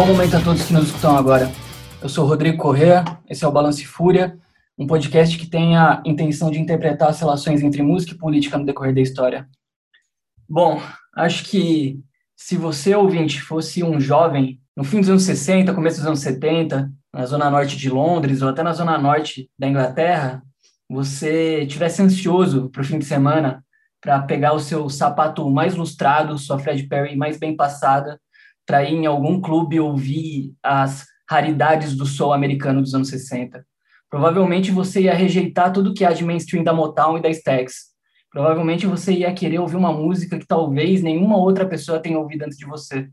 bom momento a todos que nos escutam agora. Eu sou Rodrigo Correa, esse é o Balance Fúria, um podcast que tem a intenção de interpretar as relações entre música e política no decorrer da história. Bom, acho que se você, ouvinte, fosse um jovem no fim dos anos 60, começo dos anos 70, na zona norte de Londres ou até na zona norte da Inglaterra, você tivesse ansioso para o fim de semana para pegar o seu sapato mais lustrado, sua Fred Perry mais bem passada, para ir em algum clube ouvir as raridades do soul americano dos anos 60. Provavelmente você ia rejeitar tudo que há de mainstream da Motown e da Stax. Provavelmente você ia querer ouvir uma música que talvez nenhuma outra pessoa tenha ouvido antes de você.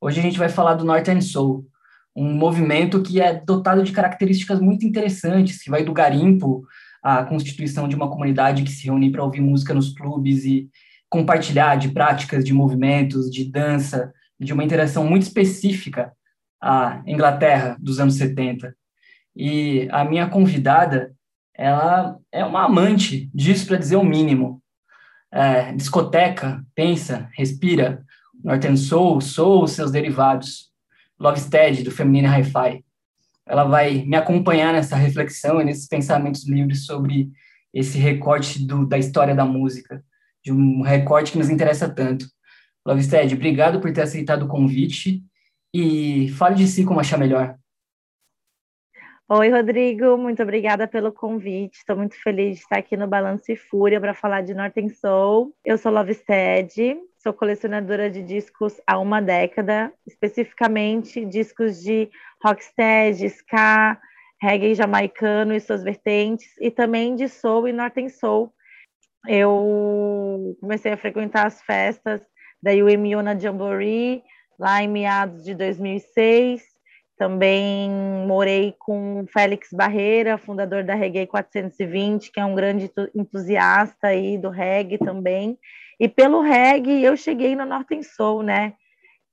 Hoje a gente vai falar do Northern Soul, um movimento que é dotado de características muito interessantes, que vai do garimpo à constituição de uma comunidade que se reúne para ouvir música nos clubes e compartilhar de práticas, de movimentos, de dança, de uma interação muito específica à Inglaterra dos anos 70. E a minha convidada, ela é uma amante disso, para dizer o mínimo. É, discoteca, pensa, respira, Northern Soul, Soul, seus derivados, Lovestead, do Feminine Hi-Fi. Ela vai me acompanhar nessa reflexão e nesses pensamentos livres sobre esse recorte do, da história da música, de um recorte que nos interessa tanto. Lovestead, obrigado por ter aceitado o convite e fale de si como achar melhor. Oi, Rodrigo, muito obrigada pelo convite. Estou muito feliz de estar aqui no Balance e Fúria para falar de Northern Soul. Eu sou Lovestead, sou colecionadora de discos há uma década, especificamente discos de rocksteady, ska, reggae jamaicano e suas vertentes, e também de soul e northern soul. Eu comecei a frequentar as festas da UMU Jamboree, lá em meados de 2006. Também morei com Félix Barreira, fundador da Reggae 420, que é um grande entusiasta aí do reggae também. E pelo reggae eu cheguei no Northern Soul, né?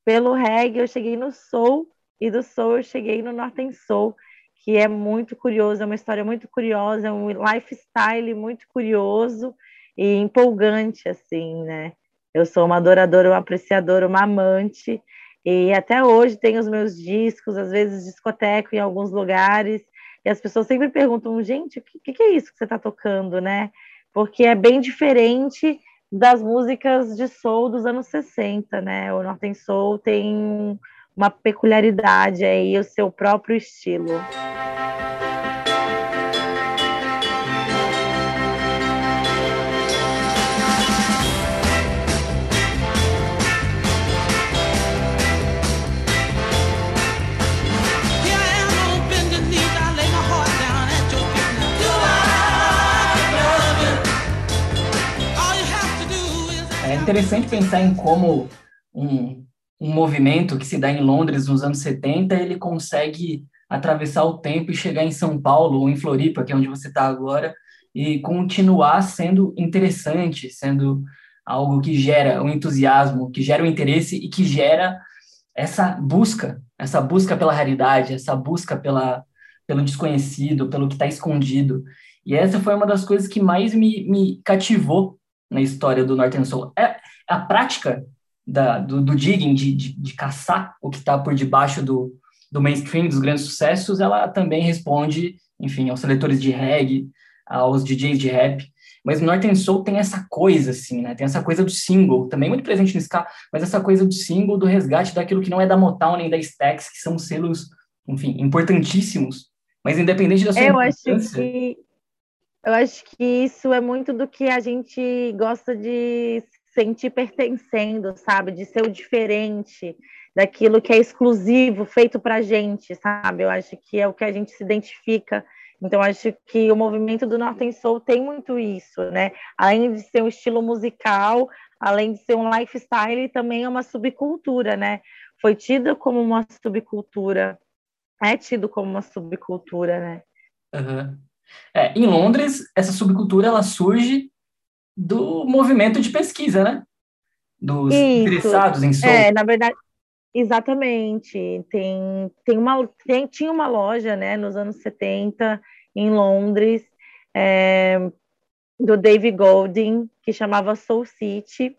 Pelo reggae eu cheguei no soul e do soul eu cheguei no Northern Soul, que é muito curioso, é uma história muito curiosa, é um lifestyle muito curioso e empolgante assim, né? Eu sou uma adoradora, uma apreciadora, uma amante e até hoje tenho os meus discos, às vezes discoteco em alguns lugares, e as pessoas sempre perguntam, gente, o que, que é isso que você está tocando, né? Porque é bem diferente das músicas de soul dos anos 60, né? O Northern Soul tem uma peculiaridade aí, o seu próprio estilo. Interessante pensar em como um, um movimento que se dá em Londres nos anos 70, ele consegue atravessar o tempo e chegar em São Paulo ou em Floripa, que é onde você está agora, e continuar sendo interessante, sendo algo que gera um entusiasmo, que gera o um interesse e que gera essa busca, essa busca pela raridade, essa busca pela, pelo desconhecido, pelo que está escondido. E essa foi uma das coisas que mais me, me cativou na história do Northern Soul. É a prática da, do, do, digging, de, de, de caçar o que está por debaixo do, do mainstream, dos grandes sucessos, ela também responde, enfim, aos seletores de reggae, aos DJs de rap. Mas o Northern Soul tem essa coisa, assim, né? Tem essa coisa do single, também muito presente no ska, mas essa coisa do single, do resgate daquilo que não é da Motown nem da Stax, que são selos, enfim, importantíssimos. Mas independente da sua Eu acho que eu acho que isso é muito do que a gente gosta de sentir pertencendo, sabe? De ser o diferente, daquilo que é exclusivo, feito para gente, sabe? Eu acho que é o que a gente se identifica. Então, acho que o movimento do Northern Soul tem muito isso, né? Além de ser um estilo musical, além de ser um lifestyle, também é uma subcultura, né? Foi tido como uma subcultura, é tido como uma subcultura, né? Uhum. É, em Londres, essa subcultura ela surge do movimento de pesquisa, né? Dos Isso. interessados em soul. É, na verdade, exatamente. Tem, tem uma, tem, tinha uma loja, né, nos anos 70, em Londres, é, do Dave Golding, que chamava Soul City,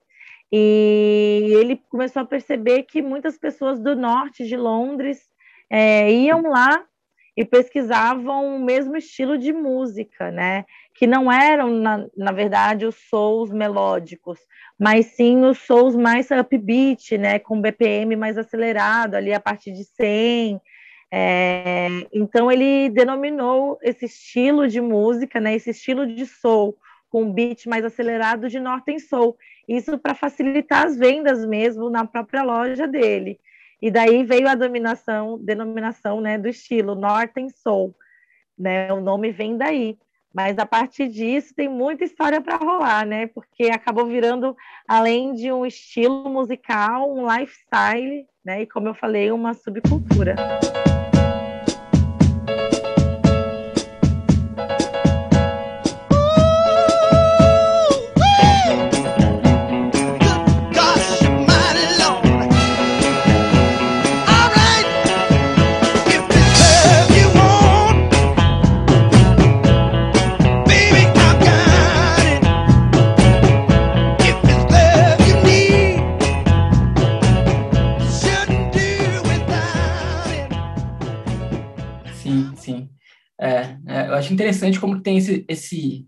E ele começou a perceber que muitas pessoas do norte de Londres é, iam lá e pesquisavam o mesmo estilo de música, né? Que não eram, na, na verdade, os souls melódicos, mas sim os souls mais upbeat, né? Com BPM mais acelerado, ali a partir de 100. É, então, ele denominou esse estilo de música, né? Esse estilo de soul, com beat mais acelerado de Northern Soul. Isso para facilitar as vendas mesmo na própria loja dele. E daí veio a dominação, denominação né, do estilo Northern Soul. Né? O nome vem daí. Mas a partir disso tem muita história para rolar, né? Porque acabou virando, além de um estilo musical, um lifestyle, né? E como eu falei, uma subcultura. Acho interessante como tem esse, esse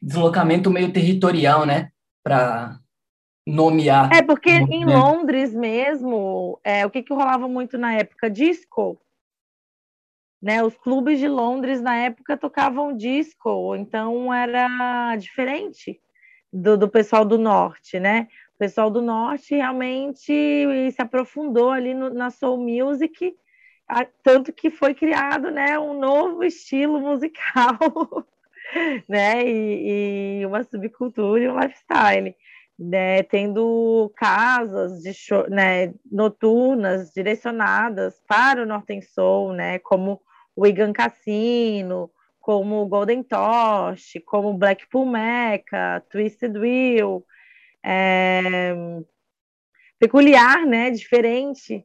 deslocamento meio territorial, né? Para nomear. É, porque em Londres mesmo, é, o que, que rolava muito na época? Disco. Né, os clubes de Londres na época tocavam disco, então era diferente do, do pessoal do norte, né? O pessoal do norte realmente se aprofundou ali no, na soul music tanto que foi criado né, um novo estilo musical, né, e, e, uma subcultura e um lifestyle, né, tendo casas de show, né, noturnas direcionadas para o Northern Soul, né, como o Igan Cassino, como o Golden Tosh, como o Blackpool Mecca, Twisted Wheel, é, peculiar, né, diferente,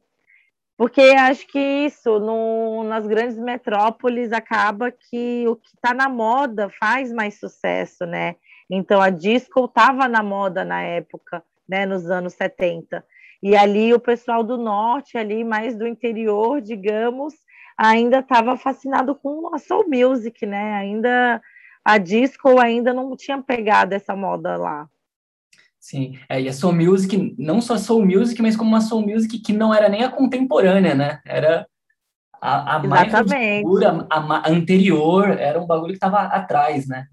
porque acho que isso, no, nas grandes metrópoles, acaba que o que está na moda faz mais sucesso, né? Então, a disco estava na moda na época, né, nos anos 70. E ali o pessoal do norte, ali mais do interior, digamos, ainda estava fascinado com a soul music, né? Ainda a disco ainda não tinha pegado essa moda lá. Sim, é, e a soul music, não só soul music, mas como uma soul music que não era nem a contemporânea, né? Era a, a mais obscura, a, a, anterior, era um bagulho que estava atrás, né?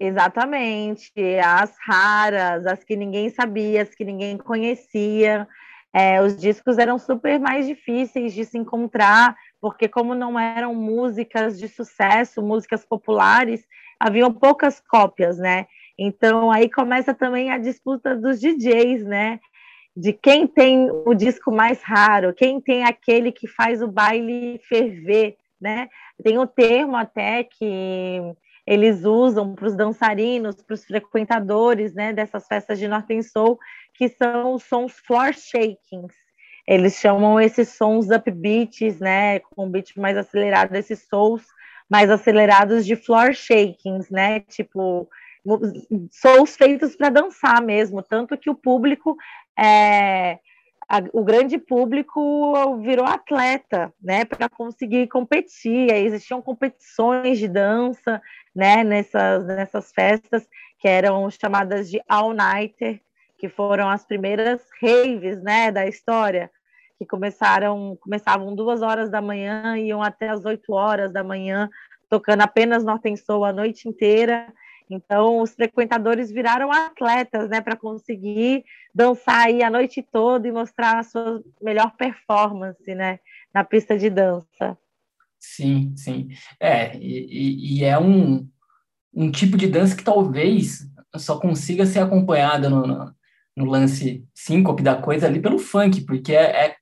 Exatamente, as raras, as que ninguém sabia, as que ninguém conhecia. É, os discos eram super mais difíceis de se encontrar, porque como não eram músicas de sucesso, músicas populares, haviam poucas cópias, né? Então aí começa também a disputa dos DJs, né? De quem tem o disco mais raro, quem tem aquele que faz o baile ferver, né? Tem um termo até que eles usam para os dançarinos, para os frequentadores, né, dessas festas de Northern Soul, que são os sons floor shakings. Eles chamam esses sons upbeats, né, com beat mais acelerado, esses sons mais acelerados de floor shakings, né, tipo shows feitos para dançar mesmo, tanto que o público, é, a, o grande público virou atleta, né, para conseguir competir. Existiam competições de dança, né, nessas, nessas festas que eram chamadas de all-nighter, que foram as primeiras raves, né, da história, que começaram, começavam duas horas da manhã, iam até as oito horas da manhã, tocando apenas Northern Soul a noite inteira, então, os frequentadores viraram atletas, né, para conseguir dançar aí a noite toda e mostrar a sua melhor performance, né, na pista de dança. Sim, sim. É, e, e é um, um tipo de dança que talvez só consiga ser acompanhada no, no, no lance síncope da coisa ali pelo funk, porque é, é,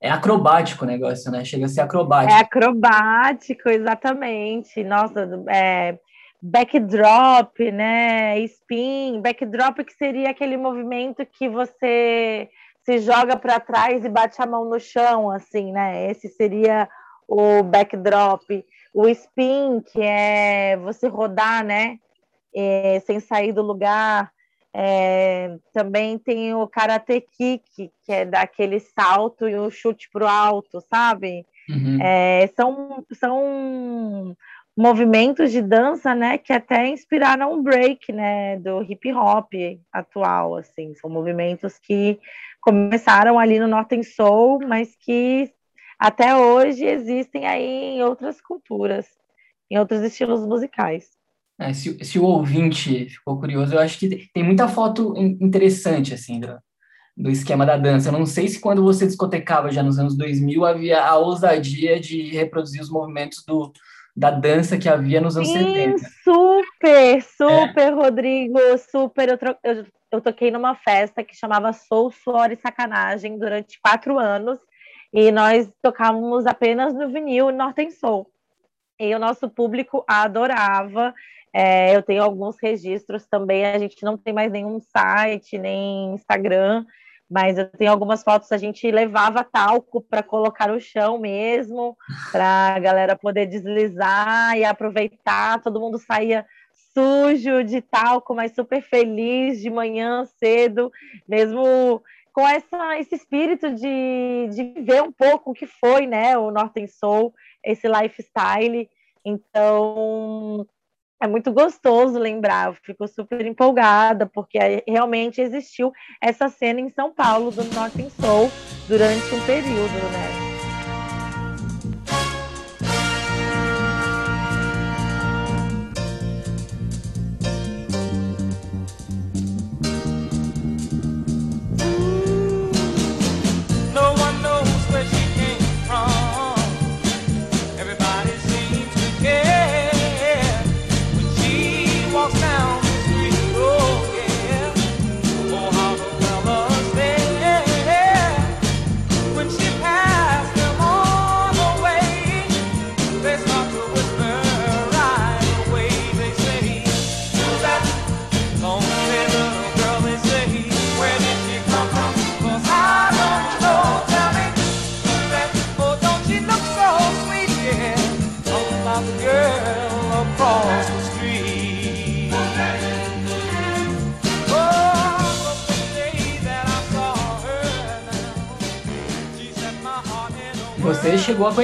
é acrobático o negócio, né? Chega a ser acrobático. É acrobático, exatamente. Nossa, é, backdrop, né? Spin, backdrop que seria aquele movimento que você se joga para trás e bate a mão no chão, assim, né? Esse seria o backdrop. O spin, que é você rodar, né? É, sem sair do lugar. É, também tem o Karate Kick, que é daquele salto e o chute pro alto, sabe? Uhum. É, são, são movimentos de dança, né, que até inspiraram o break, né, do hip hop atual, assim, são movimentos que começaram ali no Northern Soul, mas que até hoje existem aí em outras culturas, em outros estilos musicais. É, se, se, o ouvinte ficou curioso, eu acho que tem muita foto interessante, assim, do, do esquema da dança. Eu não sei se quando você discotecava já nos anos 2000 havia a ousadia de reproduzir os movimentos do, da dança que havia nos anos Sim, 70. Super, super, é. Rodrigo, super. Eu, eu, eu, toquei numa festa que chamava Soul, Suor e Sacanagem durante quatro anos e nós tocávamos apenas no vinil Northern Soul. E o nosso público adorava. É, eu tenho alguns registros também. A gente não tem mais nenhum site, nem Instagram, mas eu tenho algumas fotos. A gente levava talco para colocar no chão mesmo, para a galera poder deslizar e aproveitar. Todo mundo saía sujo de talco, mas super feliz de manhã cedo, mesmo com essa, esse espírito de, de viver um pouco o que foi né, o Northern Soul, esse lifestyle. Então, é muito gostoso lembrar, eu fico super empolgada, porque realmente existiu essa cena em São Paulo do Northern Soul durante um período, né?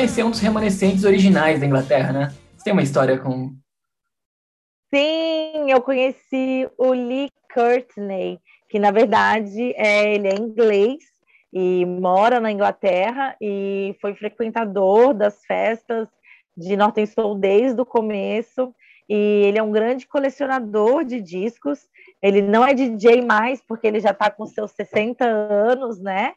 Conhecer um dos remanescentes originais da Inglaterra, né? Você tem uma história com. Sim, eu conheci o Lee Courtney, que na verdade é, ele é inglês e mora na Inglaterra e foi frequentador das festas de Northern Soul desde o começo. E ele é um grande colecionador de discos. Ele não é DJ mais, porque ele já está com seus 60 anos, né?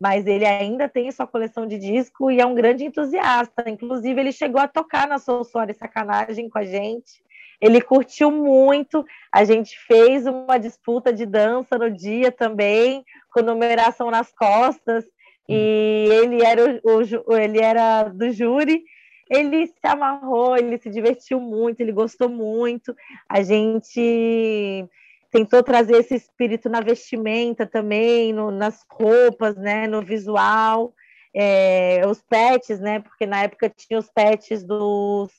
Mas ele ainda tem sua coleção de disco e é um grande entusiasta. Inclusive, ele chegou a tocar na Soul Story Sacanagem com a gente. Ele curtiu muito. A gente fez uma disputa de dança no dia também, com numeração nas costas. E ele era, o, o ele era do júri. Ele se amarrou, ele se divertiu muito, ele gostou muito. A gente tentou trazer esse espírito na vestimenta também, no, nas roupas, né, no visual, é, os pets, né, porque na época tinha os pets dos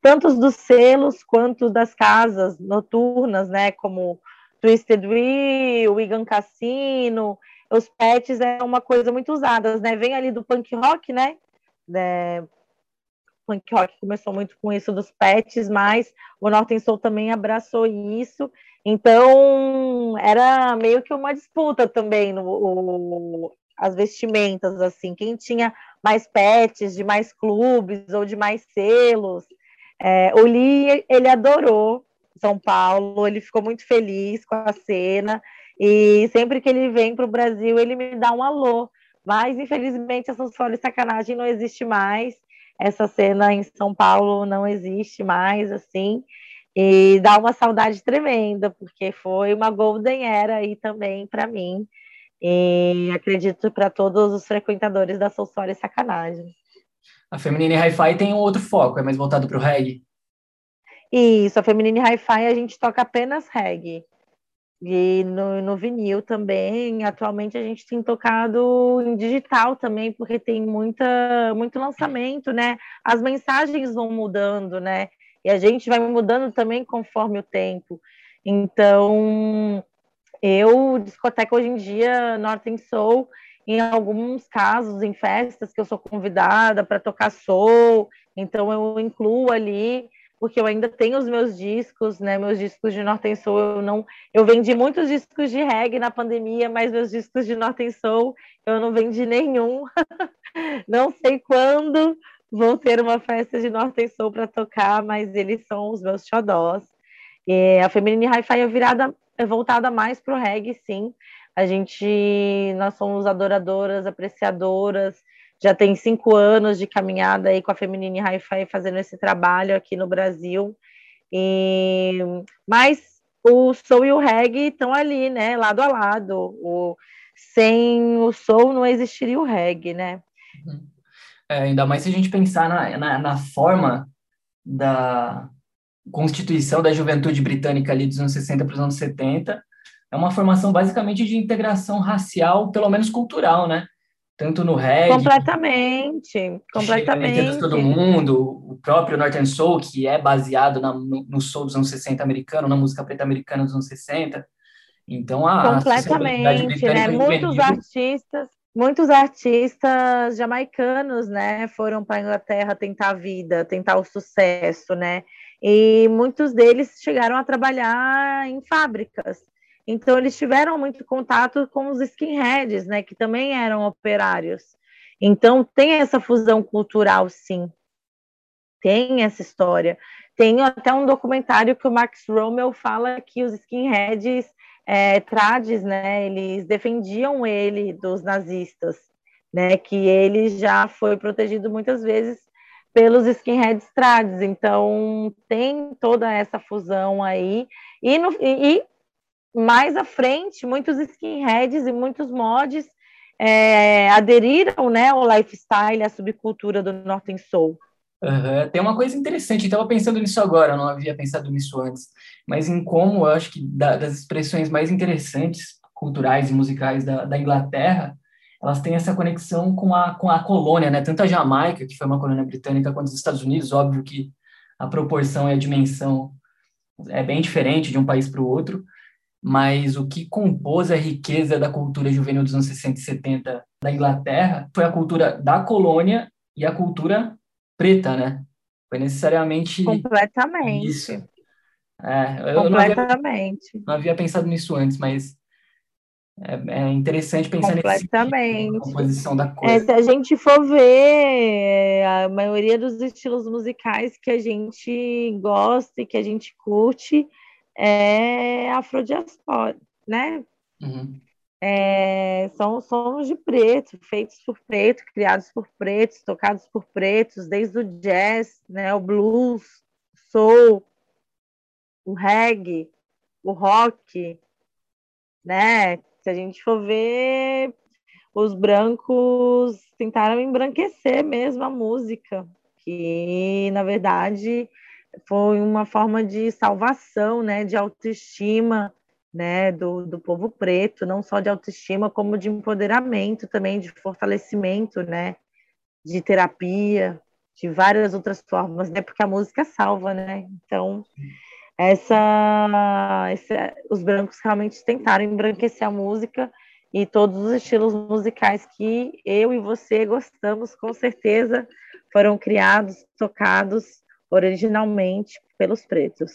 tantos dos selos quanto das casas noturnas, né, como Twisted Wheel, Wigan Cassino, os pets é uma coisa muito usada, né, vem ali do punk rock, né, né punk rock começou muito com isso dos pets, mas o Northern Soul também abraçou isso então, era meio que uma disputa também no o, as vestimentas, assim, quem tinha mais pets, de mais clubes ou de mais selos. É, o Lee, ele adorou São Paulo, ele ficou muito feliz com a cena, e sempre que ele vem para o Brasil, ele me dá um alô. Mas, infelizmente, essa Solo e Sacanagem não existe mais. Essa cena em São Paulo não existe mais, assim. E dá uma saudade tremenda, porque foi uma golden era aí também para mim. E acredito para todos os frequentadores da Soulsore Sacanagem. A Feminine Hi-Fi tem um outro foco, é mais voltado para o reggae? Isso, a Feminine Hi-Fi a gente toca apenas reggae. E no, no vinil também, atualmente a gente tem tocado em digital também, porque tem muita, muito lançamento, né? As mensagens vão mudando, né? E a gente vai mudando também conforme o tempo. Então, eu, discoteca hoje em dia, Northern Soul, em alguns casos, em festas que eu sou convidada para tocar soul, então eu incluo ali, porque eu ainda tenho os meus discos, né? Meus discos de Northern Soul, eu não, eu vendi muitos discos de reggae na pandemia, mas meus discos de Northern Soul eu não vendi nenhum. não sei quando vou ter uma festa de Northern Soul para tocar, mas eles são os meus xodós. E a Feminine Hi-Fi é virada é voltada mais para o reggae, sim. A gente, nós somos adoradoras, apreciadoras, já tem cinco anos de caminhada aí com a Feminine Hi-Fi fazendo esse trabalho aqui no Brasil. E, mas o soul e o reggae estão ali, né, lado a lado. O, sem o soul não existiria o reggae, né? É, ainda mais se a gente pensar na, na, na forma da, Constituição da Juventude Britânica ali dos anos 60 para os anos 70, é uma formação basicamente de integração racial, pelo menos cultural, né? Tanto no reggae... Completamente, completamente. todo mundo, o próprio Northern Soul, que é baseado na, no, no soul dos anos 60 americano, na música preta americana dos anos 60. Então, a... Completamente, né? Muitos artistas muitos artistas jamaicanos, né, foram para a Inglaterra tentar a vida, tentar o sucesso, né? E muitos deles chegaram a trabalhar em fábricas. Então, eles tiveram muito contato com os skinheads, né, que também eram operários. Então, tem essa fusão cultural, sim. Tem essa história. Tem até um documentário que o Max Rommel fala que os skinheads é, trades, né, eles defendiam ele dos nazistas, né, que ele já foi protegido muitas vezes pelos skinheads trades, então tem toda essa fusão aí, e, no, e, e mais à frente, muitos skinheads e muitos mods é, aderiram né, ao lifestyle, à subcultura do Northern Soul. Uhum. Tem uma coisa interessante, eu estava pensando nisso agora, não havia pensado nisso antes, mas em como eu acho que da, das expressões mais interessantes, culturais e musicais da, da Inglaterra, elas têm essa conexão com a, com a colônia, né? Tanto a Jamaica, que foi uma colônia britânica, quanto os Estados Unidos, óbvio que a proporção e a dimensão é bem diferente de um país para o outro, mas o que compôs a riqueza da cultura juvenil dos anos 60 e 70 da Inglaterra foi a cultura da colônia e a cultura preta, né? Foi necessariamente completamente isso. É, eu completamente. Não havia, não havia pensado nisso antes, mas é, é interessante pensar Completamente. nessa composição da coisa. É, se a gente for ver a maioria dos estilos musicais que a gente gosta e que a gente curte é afrodiaspora, né? Uhum. É, são sons de preto, feitos por preto, criados por pretos, tocados por pretos, desde o jazz, né, o blues, soul, o reggae, o rock, né? Se a gente for ver, os brancos tentaram embranquecer mesmo a música, que na verdade foi uma forma de salvação, né, de autoestima, né, do, do povo preto, não só de autoestima, como de empoderamento também, de fortalecimento, né, de terapia, de várias outras formas, né, porque a música salva, né, então essa, essa, os brancos realmente tentaram embranquecer a música e todos os estilos musicais que eu e você gostamos, com certeza, foram criados, tocados originalmente pelos pretos.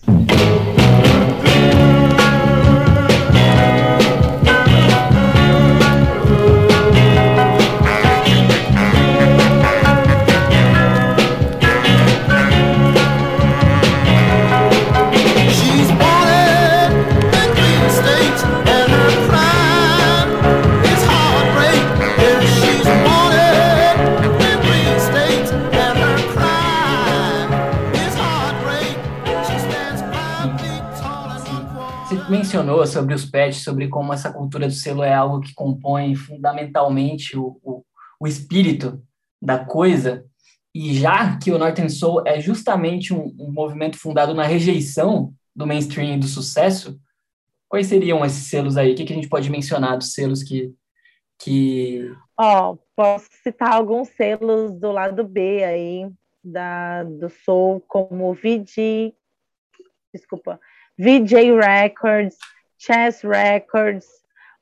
Mencionou sobre os pets, sobre como essa cultura do selo é algo que compõe fundamentalmente o, o, o espírito da coisa, e já que o Northern Soul é justamente um, um, movimento fundado na rejeição do mainstream e do sucesso, quais seriam esses selos aí? O que, que a gente pode mencionar dos selos que... que... Ó, oh, posso citar alguns selos do lado B aí, da, do Soul, como VG, desculpa, VJ Records, Chess Records,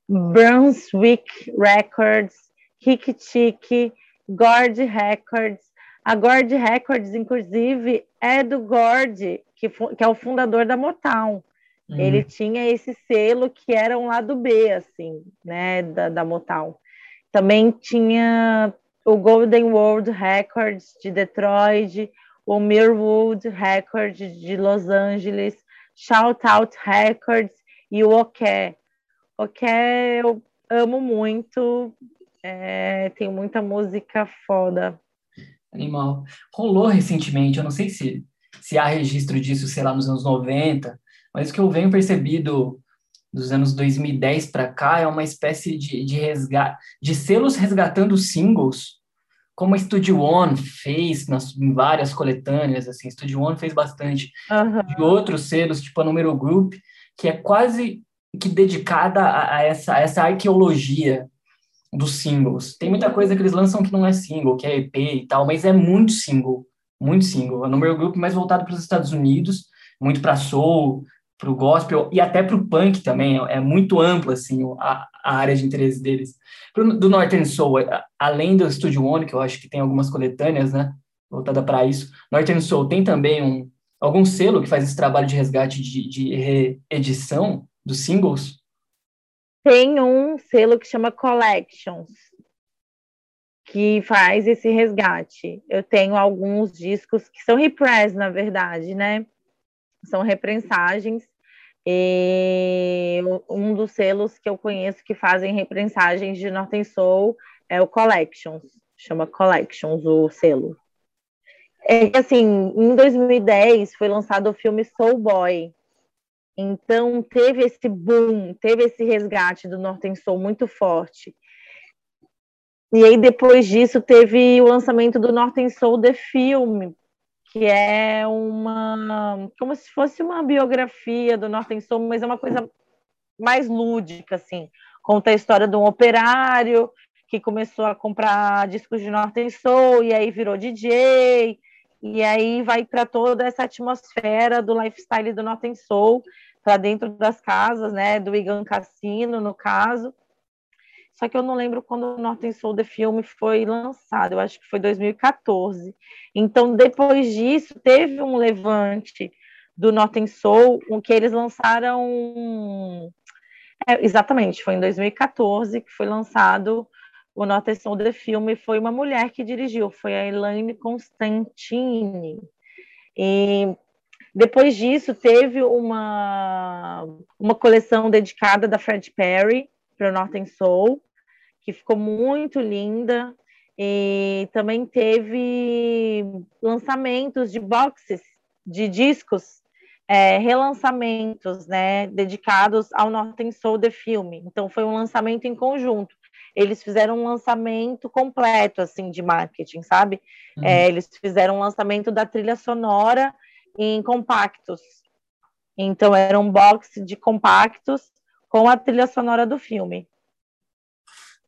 Brunswick Records, Rick Chick, Gord Records. A Gord Records, inclusive, é do Gord, que, que é o fundador da Motown. Uhum. Ele tinha esse selo que era um lado B, assim, né, da, da Motown. Também tinha o Golden World Records de Detroit, o Mirwood Records de Los Angeles, Shout Out Records e o Oké. Oké eu amo muito, é, tem muita música foda. Animal. Rolou recentemente, eu não sei se, se há registro disso, sei lá, nos anos 90, mas o que eu venho percebido dos anos 2010 para cá é uma espécie de, de de selos resgatando singles, como a Studio One fez nas, em várias coletâneas, assim, Studio One fez bastante, uhum. de outros selos, tipo a Numero Group, que é quase que dedicada a, a essa, a essa arqueologia dos singles. Tem muita coisa que eles lançam que não é single, que é EP e tal, mas é muito single, muito single. A Numero Group mais voltado para os Estados Unidos, muito para soul, para o gospel e até para o punk também, é muito ampla assim a, a área de interesse deles. Pro, do Northern Soul, além do Studio One, que eu acho que tem algumas coletâneas, né, voltada para isso, Northern Soul tem também um algum selo que faz esse trabalho de resgate de, de reedição dos singles? Tem um selo que chama Collections, que faz esse resgate. Eu tenho alguns discos que são repress, na verdade, né? São reprensagens e um dos selos que eu conheço que fazem reprensagens de Northern Soul é o Collections, chama Collections o selo. É assim, em 2010 foi lançado o filme Soul Boy. Então teve esse boom, teve esse resgate do Northern Soul muito forte. E aí depois disso teve o lançamento do Northern Soul The Film, que é uma como se fosse uma biografia do Norton Soul, mas é uma coisa mais lúdica assim. Conta a história de um operário que começou a comprar discos de Norton Soul e aí virou DJ e aí vai para toda essa atmosfera do lifestyle do Norton Soul para dentro das casas, né, do Igan Cassino, no caso. Só que eu não lembro quando o Norton Soul The Filme foi lançado, eu acho que foi 2014. Então, depois disso, teve um levante do Norton Soul, que eles lançaram. É, exatamente, foi em 2014 que foi lançado o Norton Soul The Filme. Foi uma mulher que dirigiu, foi a Elaine Constantine. E depois disso, teve uma, uma coleção dedicada da Fred Perry para o Norton Soul que ficou muito linda. E também teve lançamentos de boxes de discos, é, relançamentos, né, dedicados ao Northern Soul The Filme. Então foi um lançamento em conjunto. Eles fizeram um lançamento completo, assim, de marketing, sabe? Uhum. É, eles fizeram um lançamento da trilha sonora em compactos. Então era um box de compactos com a trilha sonora do filme.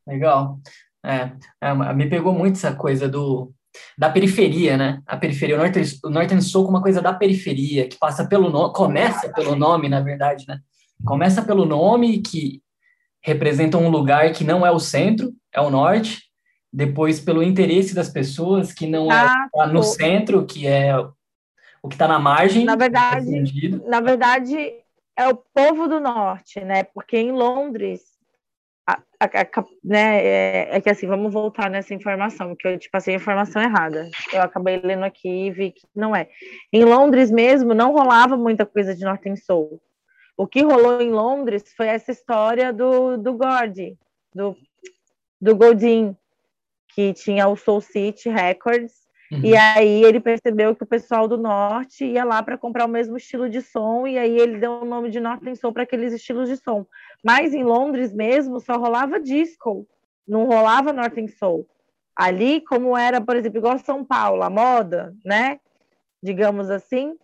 Legal. É, é, me pegou muito essa coisa do da periferia, né? A periferia, o Northern, o Northern Soul como uma coisa da periferia, que passa pelo nome, começa pelo nome, na verdade, né? Começa pelo nome que representa um lugar que não é o centro, é o norte, depois pelo interesse das pessoas, que não é ah, é no centro, que é o que está na margem. Na verdade, na verdade, é o povo do norte, né? Porque em Londres a, a, a, né, é, é, que assim, vamos voltar nessa informação, que eu te passei a informação errada. Eu acabei lendo aqui e vi que não é. Em Londres mesmo, não rolava muita coisa de Northern Soul. O que rolou em Londres foi essa história do, do Gordy, do, do Godin, que tinha o Soul City Records, Uhum. E aí ele percebeu que o pessoal do norte ia lá para comprar o mesmo estilo de som, e aí ele deu o nome de Northern Soul para aqueles estilos de som. Mas em Londres mesmo só rolava disco, não rolava Northern Soul. Ali, como era, por exemplo, igual São Paulo, a moda, né? Digamos assim.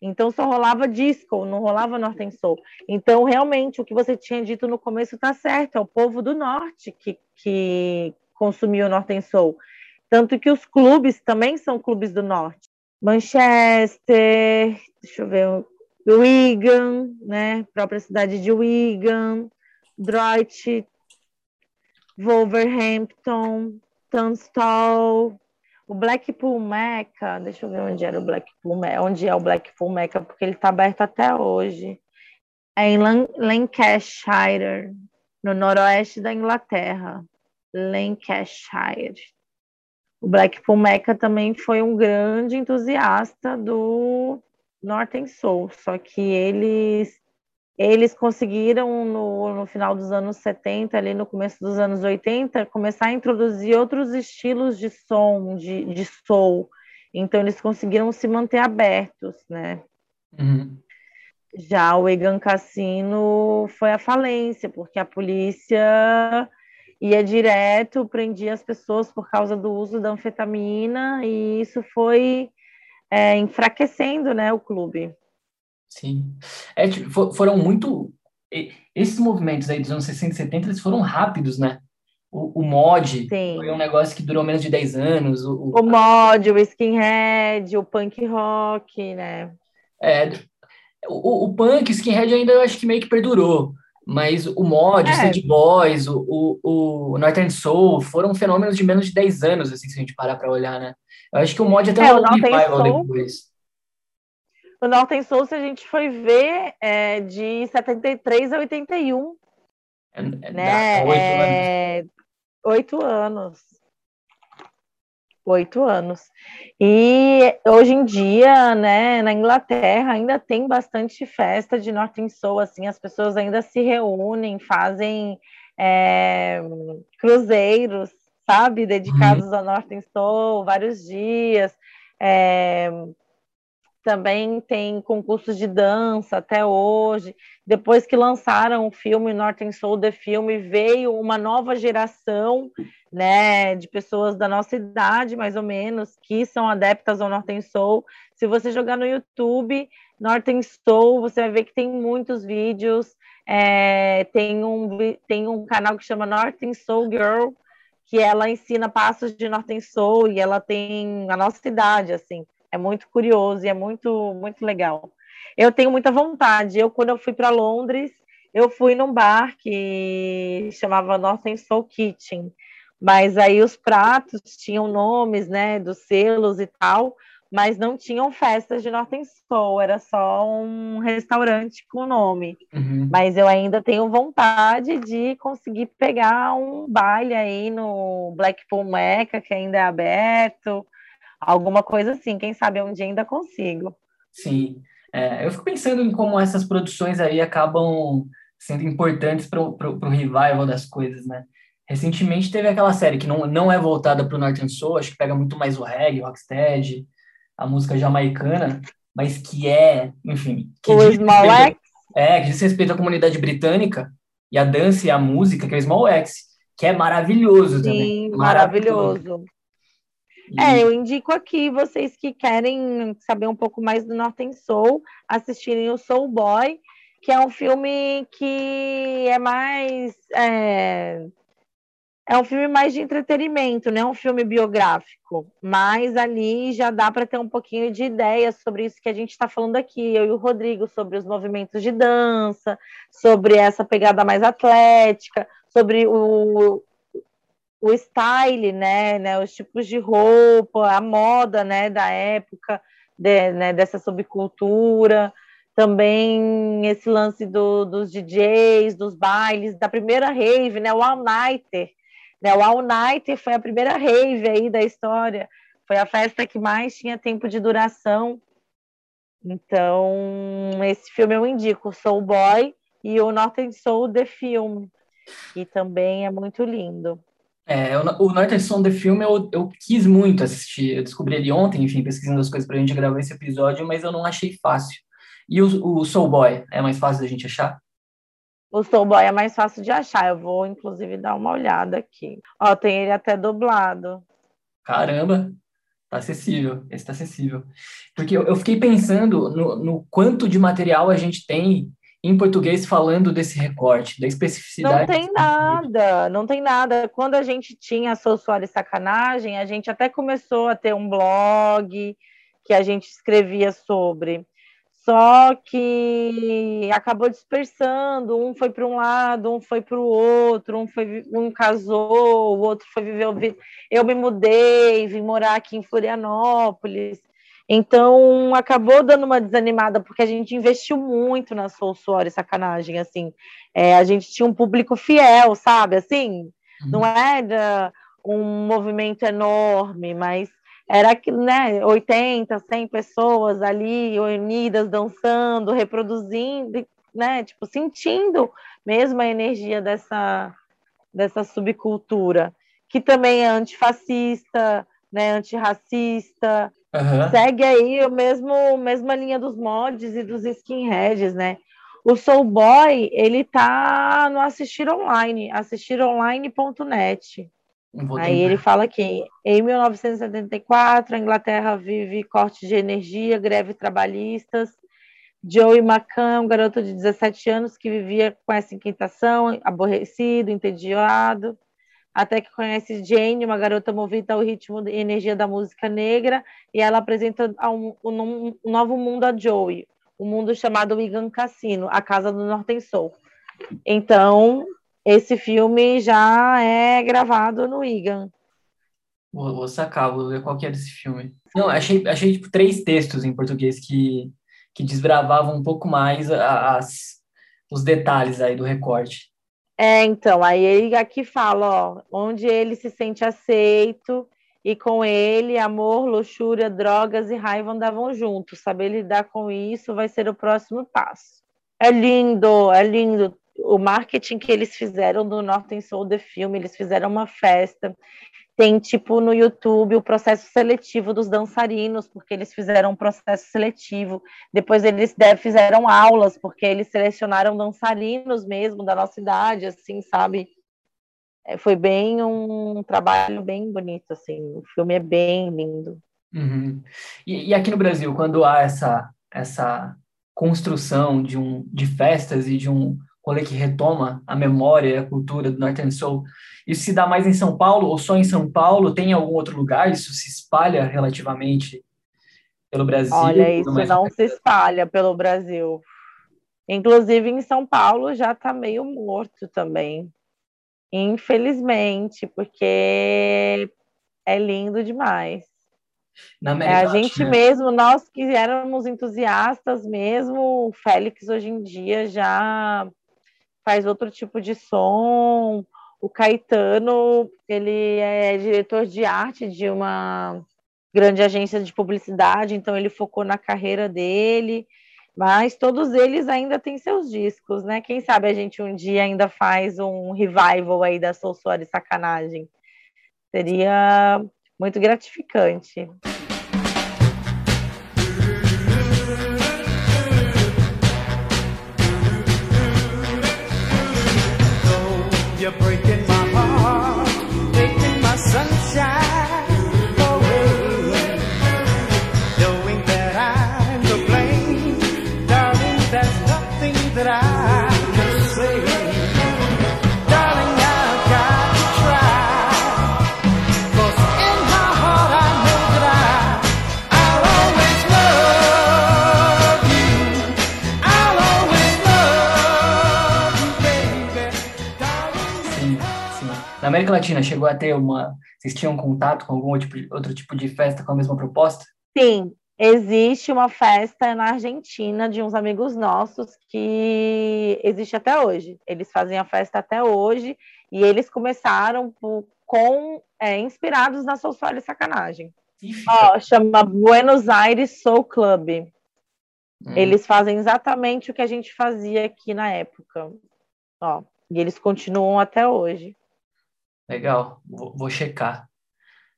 Então só rolava disco, não rolava Northern Soul. Então, realmente, o que você tinha dito no começo está certo, é o povo do norte que, que consumiu Northern Soul. Tanto que os clubes também são clubes do norte. Manchester, deixa eu ver, Wigan, né? Própria cidade de Wigan, Droit, Wolverhampton, Tunstall, o Blackpool Mecca, deixa eu ver onde era o Blackpool Mecca, onde é o Blackpool Mecca, porque ele está aberto até hoje. É em Lancashire, no noroeste da Inglaterra. Lancashire. O Blackpool Mecca também foi um grande entusiasta do Northern Soul, só que eles eles conseguiram no, no final dos anos 70, ali no começo dos anos 80, começar a introduzir outros estilos de som, de, de soul. Então eles conseguiram se manter abertos, né? Uhum. Já o Egan Cassino foi a falência, porque a polícia ia direto, prendia as pessoas por causa do uso da anfetamina, e isso foi é, enfraquecendo né, o clube. Sim. É, foram muito. Esses movimentos aí dos anos 60 e 70, eles foram rápidos, né? O, o mod Sim. foi um negócio que durou menos de 10 anos. O, o... o mod, o skinhead, o punk rock, né? É, o, o punk, o skinhead ainda eu acho que meio que perdurou. Mas o mod, é. o Sad Boys, o, o, o Northern Soul foram fenômenos de menos de 10 anos, assim, se a gente parar para olhar, né? Eu acho que o mod até é, um revival depois. O Northern Soul, se a gente foi ver, é de 73 a 81. É, é, né? Oito é, anos. Oito anos. Oito anos. E hoje em dia, né, na Inglaterra, ainda tem bastante festa de Northern Soul, assim, as pessoas ainda se reúnem, fazem é, cruzeiros, sabe, dedicados uhum. ao Northern Soul, vários dias. É, também tem concursos de dança até hoje. Depois que lançaram o filme Northern Soul The Filme, veio uma nova geração né, de pessoas da nossa idade, mais ou menos, que são adeptas ao Northern Soul. Se você jogar no YouTube Northern Soul, você vai ver que tem muitos vídeos. É, tem, um, tem um canal que chama Northern Soul Girl, que ela ensina passos de Northern Soul e ela tem a nossa idade, assim. É muito curioso e é muito, muito legal. Eu tenho muita vontade. Eu, quando eu fui para Londres, eu fui num bar que chamava Northern Soul Kitchen. Mas aí os pratos tinham nomes, né, dos selos e tal, mas não tinham festas de Northern Soul, era só um restaurante com nome. Uhum. Mas eu ainda tenho vontade de conseguir pegar um baile aí no Blackpool Mecca, que ainda é aberto, alguma coisa assim, quem sabe um dia ainda consigo. Sim, é, eu fico pensando em como essas produções aí acabam sendo importantes para o revival das coisas, né? Recentemente teve aquela série que não, não é voltada para o Northern Soul, acho que pega muito mais o reggae, o rocksteady, a música jamaicana, mas que é, enfim... Que o Small X? É, que diz respeito à comunidade britânica, e a dança e a música, que é o Small X, que é maravilhoso Sim, também. maravilhoso. maravilhoso. É, eu indico aqui vocês que querem saber um pouco mais do Northern Soul, assistirem o Soul Boy, que é um filme que é mais. É, é um filme mais de entretenimento, não é um filme biográfico, mas ali já dá para ter um pouquinho de ideia sobre isso que a gente está falando aqui, eu e o Rodrigo, sobre os movimentos de dança, sobre essa pegada mais atlética, sobre o, o style, né, né, os tipos de roupa, a moda, né, da época, de, né, dessa subcultura, também esse lance do, dos DJs, dos bailes, da primeira rave, né, o All Nighter, né, o All Nighter foi a primeira rave aí da história, foi a festa que mais tinha tempo de duração, então esse filme eu indico, Soul Boy e o Northern Soul The Film, que também é muito lindo. É, o Northern Song The Film eu, eu quis muito assistir. Eu descobri ele ontem, enfim, pesquisando as coisas pra gente gravar esse episódio, mas eu não achei fácil. E o, o Soul Boy, é mais fácil da gente achar? O Soul Boy é mais fácil de achar. Eu vou, inclusive, dar uma olhada aqui. Ó, tem ele até dublado. Caramba! Tá acessível. Esse tá acessível. Porque eu, eu fiquei pensando no, no quanto de material a gente tem em português falando desse recorte, da especificidade. Não tem nada, não tem nada. Quando a gente tinha Sou Suave Sacanagem, a gente até começou a ter um blog que a gente escrevia sobre. Só que acabou dispersando, um foi para um lado, um foi para o outro, um foi um casou, o outro foi viver. Eu me mudei, vim morar aqui em Florianópolis. Então acabou dando uma desanimada, porque a gente investiu muito na Soul Suor e sacanagem, assim. É, a gente tinha um público fiel, sabe? Assim, uhum. não era um movimento enorme, mas era né, 80, 100 pessoas ali unidas, dançando, reproduzindo, né, tipo, sentindo mesmo a energia dessa, dessa subcultura, que também é antifascista, né, antirracista, uhum. segue aí o mesmo mesma linha dos mods e dos skinheads, né? O Soul Boy, ele tá no assistir online, assistironline.net. Aí ele fala que em 1974 a Inglaterra vive corte de energia, greve trabalhistas. Joey McCann, um garoto de 17 anos que vivia com essa inquietação, aborrecido, entediado, até que conhece Jane, uma garota movida ao ritmo e energia da música negra, e ela apresenta um, um, um novo mundo a Joey, um mundo chamado Wigan Cassino, a casa do Northern Soul. Então, esse filme já é gravado no IGAN. Vou, vou sacar, vou ver qual que é desse filme. Não, achei, achei tipo, três textos em português que, que desbravavam um pouco mais as, os detalhes aí do recorte. É, então, aí ele aqui fala, ó, onde ele se sente aceito e com ele amor, luxúria, drogas e raiva andavam juntos. Saber lidar com isso vai ser o próximo passo. É lindo, é lindo o marketing que eles fizeram do Norton Soul The Film, eles fizeram uma festa. Tem, tipo, no YouTube o processo seletivo dos dançarinos, porque eles fizeram um processo seletivo. Depois eles fizeram aulas, porque eles selecionaram dançarinos mesmo da nossa idade, assim, sabe? É, foi bem um trabalho bem bonito, assim. O filme é bem lindo. Uhum. E, e, aqui no Brasil, quando há essa, essa construção de, um, de festas e de um rolê que retoma a memória e a cultura do Northern Soul. Isso se dá mais em São Paulo ou só em São Paulo? Tem algum outro lugar? Isso se espalha relativamente pelo Brasil? Olha, isso não se espalha pelo Brasil. Inclusive em São Paulo já está meio morto também. Infelizmente, porque é lindo demais. é, a gente mesmo, nós que éramos entusiastas mesmo, o Félix hoje em dia já faz outro tipo de som. O Caetano, ele é diretor de arte de uma grande agência de publicidade, então ele focou na carreira dele, mas todos eles ainda têm seus discos, né? Quem sabe a gente um dia ainda faz um revival aí da Soul Suave Sacanagem. Seria muito gratificante. Na América Latina, chegou a ter uma. Vocês tinham contato com algum outro, outro tipo de festa com a mesma proposta? Sim, existe uma festa na Argentina de uns amigos nossos que existe até hoje. Eles fazem a festa até hoje e eles começaram por, com é, inspirados na Soul Soul Sacanagem. Ó, chama Buenos Aires Soul Club. Hum. Eles fazem exatamente o que a gente fazia aqui na época. Ó, e eles continuam até hoje. Legal, vou, vou checar.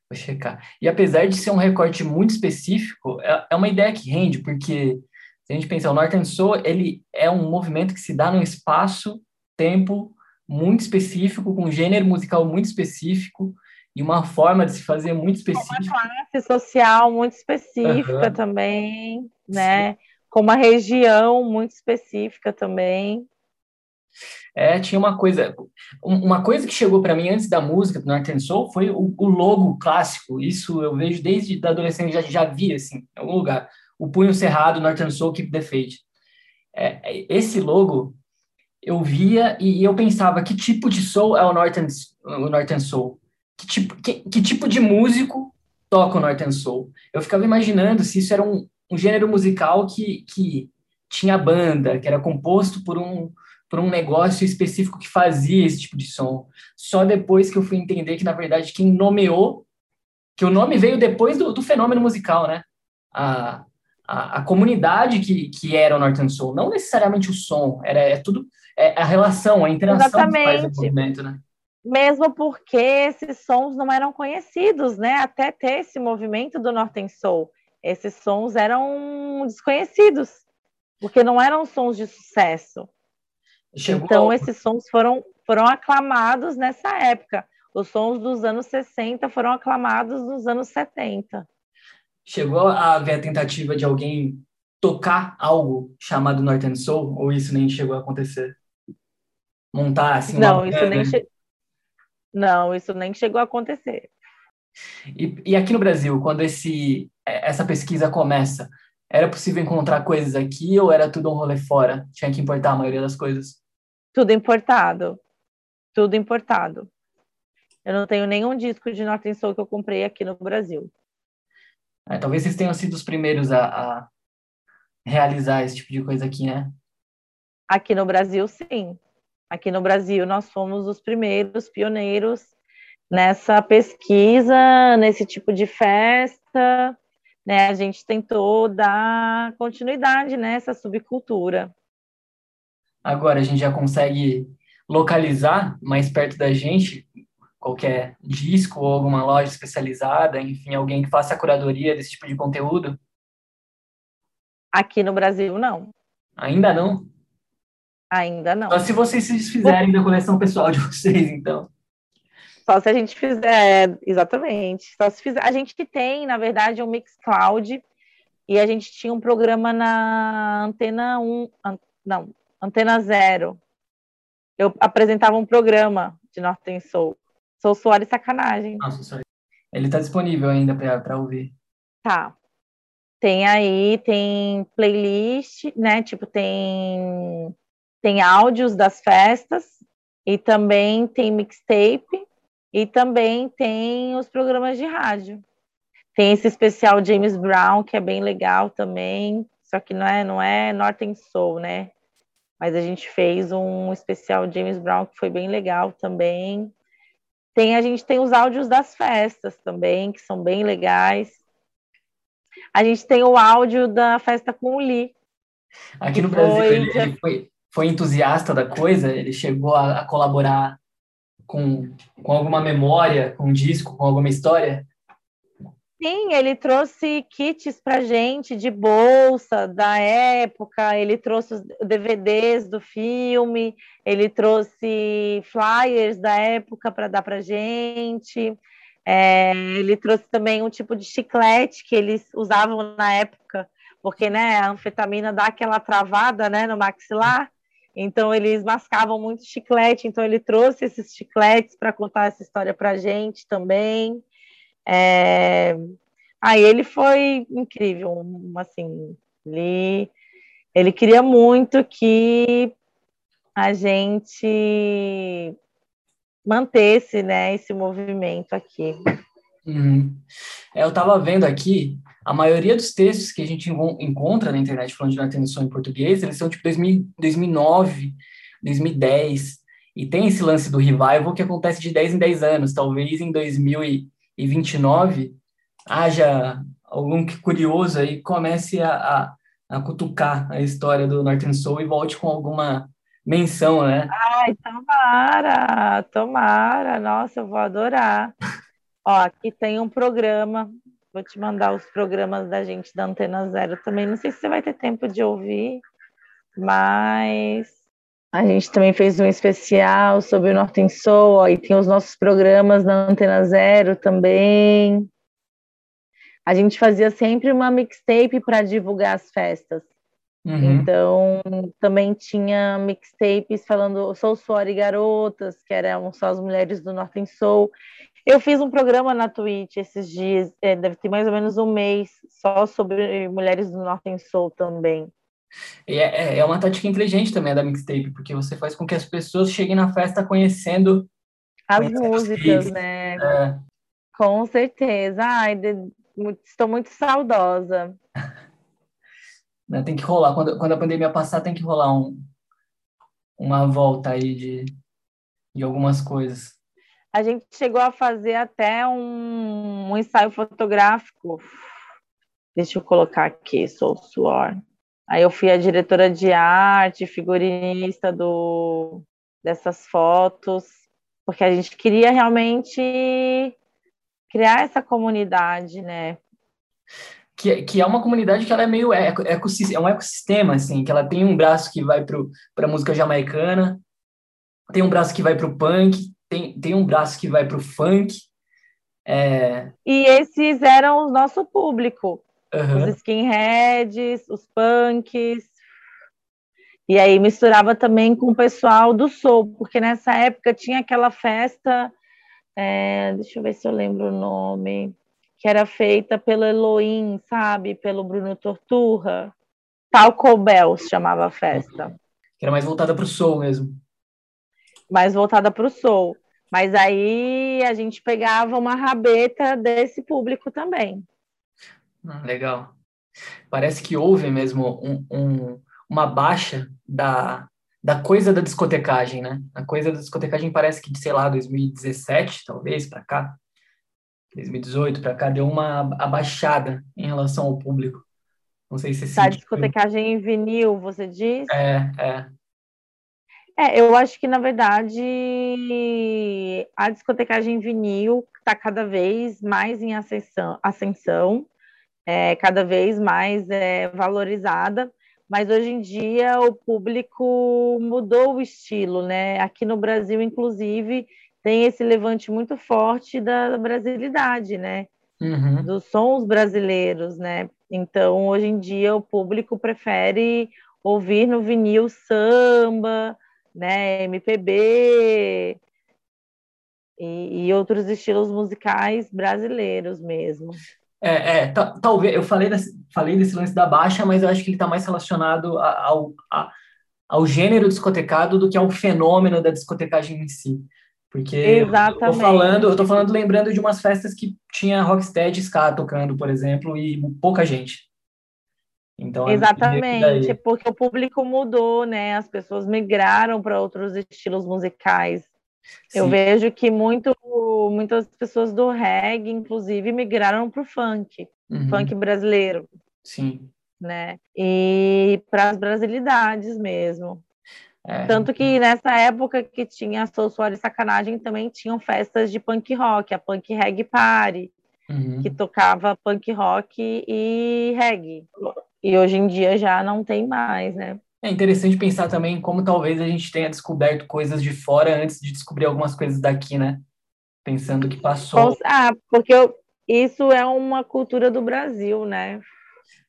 Vou checar. E apesar de ser um recorte muito específico, é, é uma ideia que rende, porque se a gente pensar, o Northern Soul, ele é um movimento que se dá num espaço, tempo muito específico, com um gênero musical muito específico e uma forma de se fazer muito específica. Uma classe social muito específica uhum. também, né? Sim. Com uma região muito específica também. É, tinha uma coisa, uma coisa que chegou para mim antes da música do Northern Soul foi o, o, logo clássico. Isso eu vejo desde a adolescência já já vi assim, em algum lugar. o punho cerrado, Northern Soul, Keep the Faith. É, é, esse logo eu via e eu pensava que tipo de soul é o Northern, o Northern Soul? Que tipo, que, que tipo de músico toca o Northern Soul? Eu ficava imaginando se isso era um, um gênero musical que, que tinha banda, que era composto por um, por um negócio específico que fazia esse tipo de som. Só depois que eu fui entender que, na verdade, quem nomeou, que o nome veio depois do, do fenômeno musical, né? A, a, a, comunidade que, que era o Northern Soul, não necessariamente o som, era é tudo é a relação, a interação Exatamente. que faz o movimento, né? Mesmo porque esses sons não eram conhecidos, né? Até ter esse movimento do Northern Soul, esses sons eram desconhecidos, porque não eram sons de sucesso. Chegou... Então, esses sons foram, foram aclamados nessa época. Os sons dos anos 60 foram aclamados nos anos 70. Chegou a haver a tentativa de alguém tocar algo chamado Northern Soul, ou isso nem chegou a acontecer? Montar assim Não, isso nem che... Não, isso nem chegou a acontecer. E, e aqui no Brasil, quando esse, essa pesquisa começa, era possível encontrar coisas aqui ou era tudo um rolê fora? Tinha que importar a maioria das coisas? Tudo importado. Tudo importado. Eu não tenho nenhum disco de Northern Soul que eu comprei aqui no Brasil. É, talvez vocês tenham sido os primeiros a, a, realizar esse tipo de coisa aqui, né? Aqui no Brasil, sim. Aqui no Brasil, nós fomos os primeiros pioneiros nessa pesquisa, nesse tipo de festa né, a gente tentou dar continuidade nessa subcultura. Agora a gente já consegue localizar mais perto da gente qualquer disco ou alguma loja especializada, enfim, alguém que faça a curadoria desse tipo de conteúdo? Aqui no Brasil, não. Ainda não? Ainda não. Só se vocês se desfizerem da coleção pessoal de vocês, então. Só se a gente fizer, exatamente. Só se fizer. A gente tem, na verdade, um Mixcloud e a gente tinha um programa na Antena 1, an, não, Antena 0. Eu apresentava um programa de Northern Soul. Sou suor e sacanagem. Nossa, Ele está disponível ainda para ouvir. Tá. Tem aí, tem playlist, né? Tipo, tem, tem áudios das festas e também tem mixtape e também tem os programas de rádio. Tem esse especial James Brown, que é bem legal também, só que não é, não é Northern Soul, né? Mas a gente fez um especial James Brown que foi bem legal também. Tem a gente tem os áudios das festas também, que são bem legais. A gente tem o áudio da festa com o Lee. Aqui no Brasil, foi... ele, ele foi, foi, entusiasta da coisa, ele chegou a, a colaborar com, com alguma memória, com um disco, com alguma história? Sim, ele trouxe kits para gente de bolsa da época, ele trouxe os DVDs do filme, ele trouxe flyers da época para dar para gente. É, ele trouxe também um tipo de chiclete que eles usavam na época, porque né, a anfetamina dá aquela travada né, no maxilar. Então eles mascavam muito chiclete, então ele trouxe esses chicletes para contar essa história para a gente também. É... Aí ele foi incrível, assim, ele, ele queria muito que a gente mantesse, né, esse movimento aqui. Uhum. É, eu estava vendo aqui, a maioria dos textos que a gente encontra na internet falando de atenção em português, eles são tipo 2000, 2009, 2010, e tem esse lance do revival que acontece de 10 em 10 anos, talvez em 2029 haja algum que curioso aí comece a, a, a cutucar a história do Northern Soul e volte com alguma menção, né? Ai, tomara, tomara, nossa, eu vou adorar. Ó, aqui tem um programa, vou te mandar os programas da gente da Antena Zero também. Não sei se você vai ter tempo de ouvir, mas a gente também fez um especial sobre o Norton Soul, ó, e tem os nossos programas na Antena Zero também. A gente fazia sempre uma mixtape para divulgar as festas. Uhum. Então, também tinha mixtapes falando Soul Suor e Garotas, que eram só as mulheres do Norton Soul. Eu fiz um programa na Twitch esses dias, é, deve ter mais ou menos um mês, só sobre mulheres do Norte em Soul também. É, é, é uma tática inteligente também da mixtape, porque você faz com que as pessoas cheguem na festa conhecendo as conhecendo músicas, né? É. Com certeza. Ai, de, estou muito saudosa. Né, tem que rolar. Quando, quando a pandemia passar, tem que rolar um, uma volta aí de, de algumas coisas. A gente chegou a fazer até um, um ensaio fotográfico. Deixa eu colocar aqui, sou suor. Aí eu fui a diretora de arte, figurinista do, dessas fotos, porque a gente queria realmente criar essa comunidade, né? que, que é uma comunidade que ela é meio eco, é um ecossistema, assim, que ela tem um braço que vai para a música jamaicana, tem um braço que vai para o punk, tem, tem um braço que vai para o funk. É... E esses eram o nosso público. Uhum. Os skinheads, os punks. E aí misturava também com o pessoal do soul, porque nessa época tinha aquela festa, é, deixa eu ver se eu lembro o nome, que era feita pelo Elohim, sabe? Pelo Bruno Torturra. Talco Bell se chamava a festa. Que era mais voltada para o soul mesmo. Mais voltada para o soul. Mas aí a gente pegava uma rabeta desse público também. Ah, legal. Parece que houve mesmo um, um, uma baixa da, da coisa da discotecagem, né? A coisa da discotecagem parece que, sei lá, 2017, talvez, para cá, 2018 para cá deu uma abaixada em relação ao público. Não sei se tá, discotecagem em vinil, você diz? É, é. É, eu acho que na verdade a discotecagem em vinil está cada vez mais em ascensão, ascensão é, cada vez mais é, valorizada, mas hoje em dia o público mudou o estilo, né? Aqui no Brasil, inclusive, tem esse levante muito forte da brasilidade, né? Uhum. Dos sons brasileiros, né? Então, hoje em dia, o público prefere ouvir no vinil samba, né? MPB e, e outros estilos musicais brasileiros mesmo. É, é talvez eu falei desse, falei desse lance da baixa, mas eu acho que ele está mais relacionado ao, ao gênero discotecado do que ao fenômeno da discotecagem em si. Porque Exatamente. eu tô falando, eu tô falando lembrando de umas festas que tinha Rocksteady Ska tocando, por exemplo, e pouca gente. Então, Exatamente, porque o público mudou, né? As pessoas migraram para outros estilos musicais. Sim. Eu vejo que muito, muitas pessoas do reggae, inclusive, migraram para o funk, uhum. funk brasileiro. Sim. Né? E para as brasilidades mesmo. É. Tanto que nessa época que tinha Soul Suor e Sacanagem, também tinham festas de punk rock, a Punk Reggae Party, uhum. que tocava punk rock e reggae. E hoje em dia já não tem mais, né? É interessante pensar também como talvez a gente tenha descoberto coisas de fora antes de descobrir algumas coisas daqui, né? Pensando que passou. Ah, porque eu, isso é uma cultura do Brasil, né?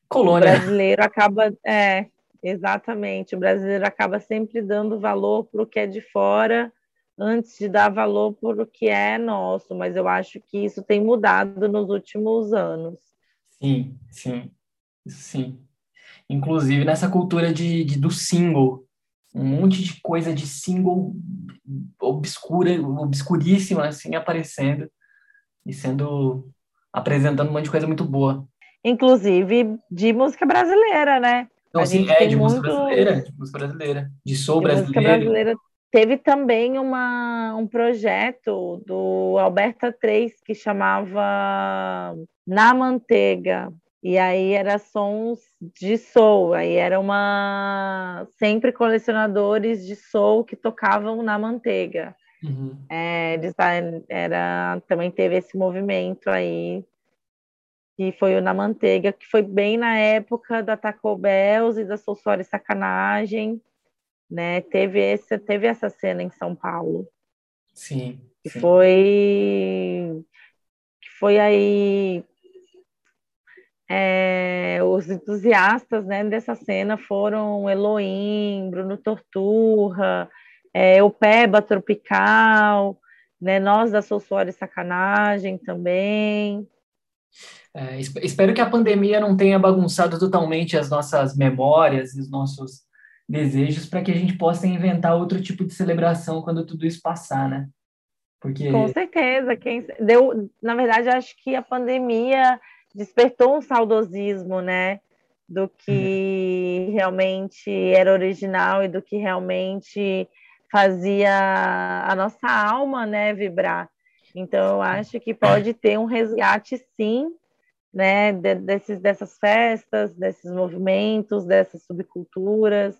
Colônia. O brasileiro acaba. É, Exatamente. O brasileiro acaba sempre dando valor para o que é de fora antes de dar valor para o que é nosso, mas eu acho que isso tem mudado nos últimos anos. Sim, sim, sim. Inclusive nessa cultura de, de do single, um monte de coisa de single obscura, obscuríssima, assim, aparecendo e sendo apresentando um monte de coisa muito boa. Inclusive de música brasileira, né? Não, sim, é de música brasileira, de música brasileira, de soul de brasileiro. brasileira. Teve também uma, um projeto do Alberta 3 que chamava Na Manteiga. E aí era sons de soul, aí era uma sempre colecionadores de soul que tocavam na manteiga. Uhum. É, era, também teve esse movimento aí que foi o Na Manteiga, que foi bem na época da Taco Bells e da Soulsore Sacanagem, né? Teve, esse, teve essa cena em São Paulo. Sim. Que sim. foi que foi aí é, os entusiastas né, dessa cena foram Elohim, Bruno Torturra, é, o Peba Tropical, né? Nós da Sou Suor Sacanagem também. É, espero que a pandemia não tenha bagunçado totalmente as nossas memórias e os nossos desejos para que a gente possa inventar outro tipo de celebração quando tudo isso passar, né? Porque... Com certeza. Quem deu, na verdade, acho que a pandemia despertou um saudosismo, né? Do que uhum. realmente era original e do que realmente fazia a nossa alma, né, vibrar. Então, eu acho que pode ter um resgate, sim, né, de, desses, dessas festas, desses movimentos, dessas subculturas.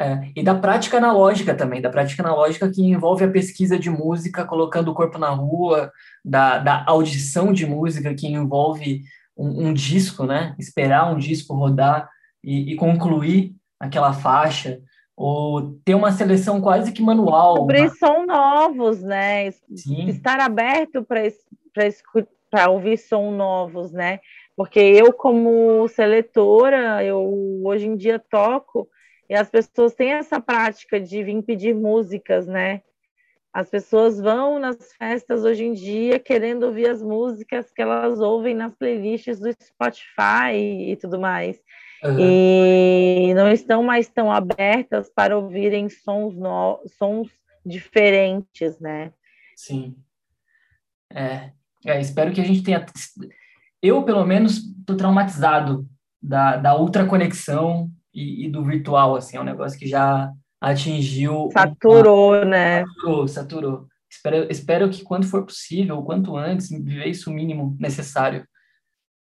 É, e da prática analógica também, da prática analógica que envolve a pesquisa de música, colocando o corpo na rua, da, da audição de música que envolve um, um disco, né? Esperar um disco rodar e, e, concluir aquela faixa, ou ter uma seleção quase que manual. Descobrir uma... som novos, né? Sim. Estar aberto para ouvir som novos, né? Porque eu, como seletora, eu hoje em dia toco e as pessoas têm essa prática de vir pedir músicas, né? As pessoas vão nas festas hoje em dia querendo ouvir as músicas que elas ouvem nas playlists do Spotify e tudo mais. Uhum. E não estão mais tão abertas para ouvirem sons, no... sons diferentes, né? Sim. É, é, espero que a gente tenha. Eu, pelo menos, estou traumatizado da, da ultra conexão e, e, do virtual, assim, é um negócio que já atingiu... Saturou, uma... né? Saturou, saturou. Espero, espero que quando for possível, o quanto antes, viver isso o mínimo necessário.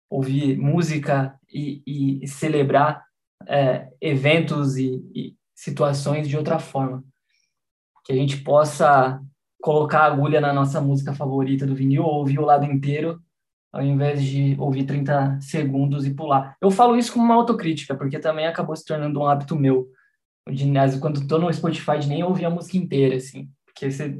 Ouvir música e, e celebrar é, eventos e, e situações de outra forma. Que a gente possa colocar a agulha na nossa música favorita do vinil, ouvir o lado inteiro ao invés de ouvir 30 segundos e pular. Eu falo isso como uma autocrítica, porque também acabou se tornando um hábito meu. Quando estou no Spotify, de nem ouvir a música inteira, assim, porque você,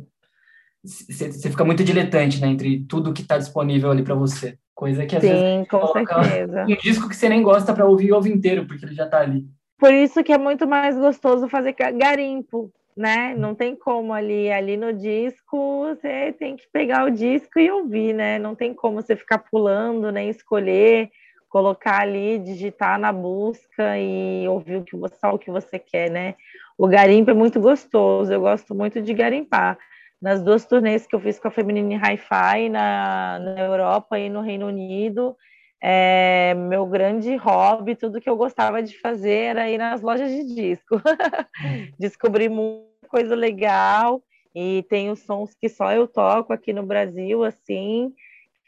você, fica muito diletante, né, entre tudo que está disponível ali para você. Coisa que às Sim, vezes com certeza. um disco que você nem gosta para ouvir, ouve inteiro, porque ele já está ali. Por isso que é muito mais gostoso fazer garimpo, né? Não tem como ali, ali no disco, você tem que pegar o disco e ouvir, né? Não tem como você ficar pulando, nem escolher, colocar ali, digitar na busca e ouvir o que você, só o que você quer, né? O garimpo é muito gostoso, eu gosto muito de garimpar. Nas duas turnês que eu fiz com a Feminine Hi-Fi na, na Europa e no Reino Unido, é, meu grande hobby, tudo que eu gostava de fazer era ir nas lojas de disco. Descobri muita coisa legal e tem os sons que só eu toco aqui no Brasil, assim,